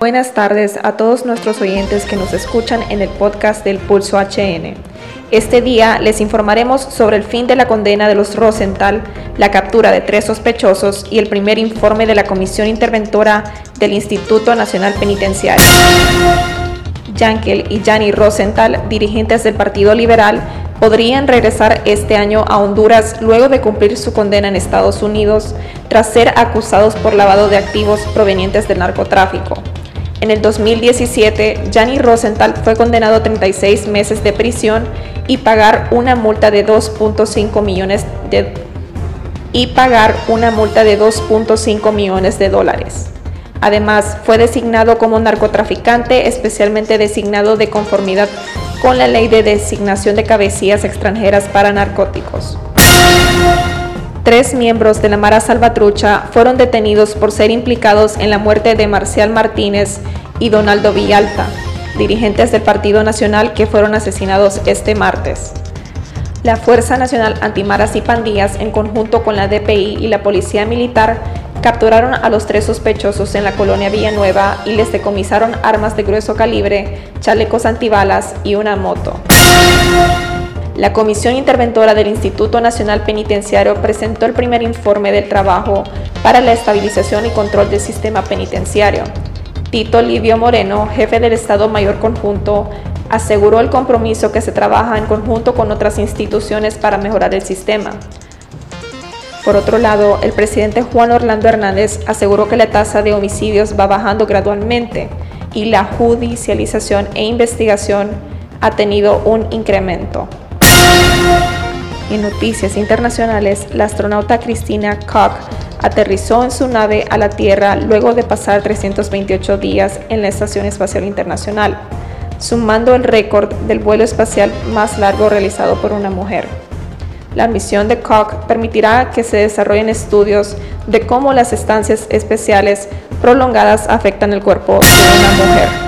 Buenas tardes a todos nuestros oyentes que nos escuchan en el podcast del Pulso HN. Este día les informaremos sobre el fin de la condena de los Rosenthal, la captura de tres sospechosos y el primer informe de la Comisión Interventora del Instituto Nacional Penitenciario. Yankel y Gianni Rosenthal, dirigentes del Partido Liberal, podrían regresar este año a Honduras luego de cumplir su condena en Estados Unidos tras ser acusados por lavado de activos provenientes del narcotráfico. En el 2017, Gianni Rosenthal fue condenado a 36 meses de prisión y pagar una multa de 2.5 millones de y pagar una multa de 2.5 millones de dólares. Además, fue designado como narcotraficante especialmente designado de conformidad con la ley de designación de cabecillas extranjeras para narcóticos. Tres miembros de la Mara Salvatrucha fueron detenidos por ser implicados en la muerte de Marcial Martínez y Donaldo Villalta, dirigentes del Partido Nacional que fueron asesinados este martes. La Fuerza Nacional Antimaras y Pandillas, en conjunto con la DPI y la Policía Militar, capturaron a los tres sospechosos en la colonia Villanueva y les decomisaron armas de grueso calibre, chalecos antibalas y una moto. La Comisión Interventora del Instituto Nacional Penitenciario presentó el primer informe del trabajo para la estabilización y control del sistema penitenciario. Tito Livio Moreno, jefe del Estado Mayor Conjunto, aseguró el compromiso que se trabaja en conjunto con otras instituciones para mejorar el sistema. Por otro lado, el presidente Juan Orlando Hernández aseguró que la tasa de homicidios va bajando gradualmente y la judicialización e investigación ha tenido un incremento. En noticias internacionales, la astronauta Christina Koch aterrizó en su nave a la Tierra luego de pasar 328 días en la Estación Espacial Internacional, sumando el récord del vuelo espacial más largo realizado por una mujer. La misión de Koch permitirá que se desarrollen estudios de cómo las estancias especiales prolongadas afectan el cuerpo de una mujer.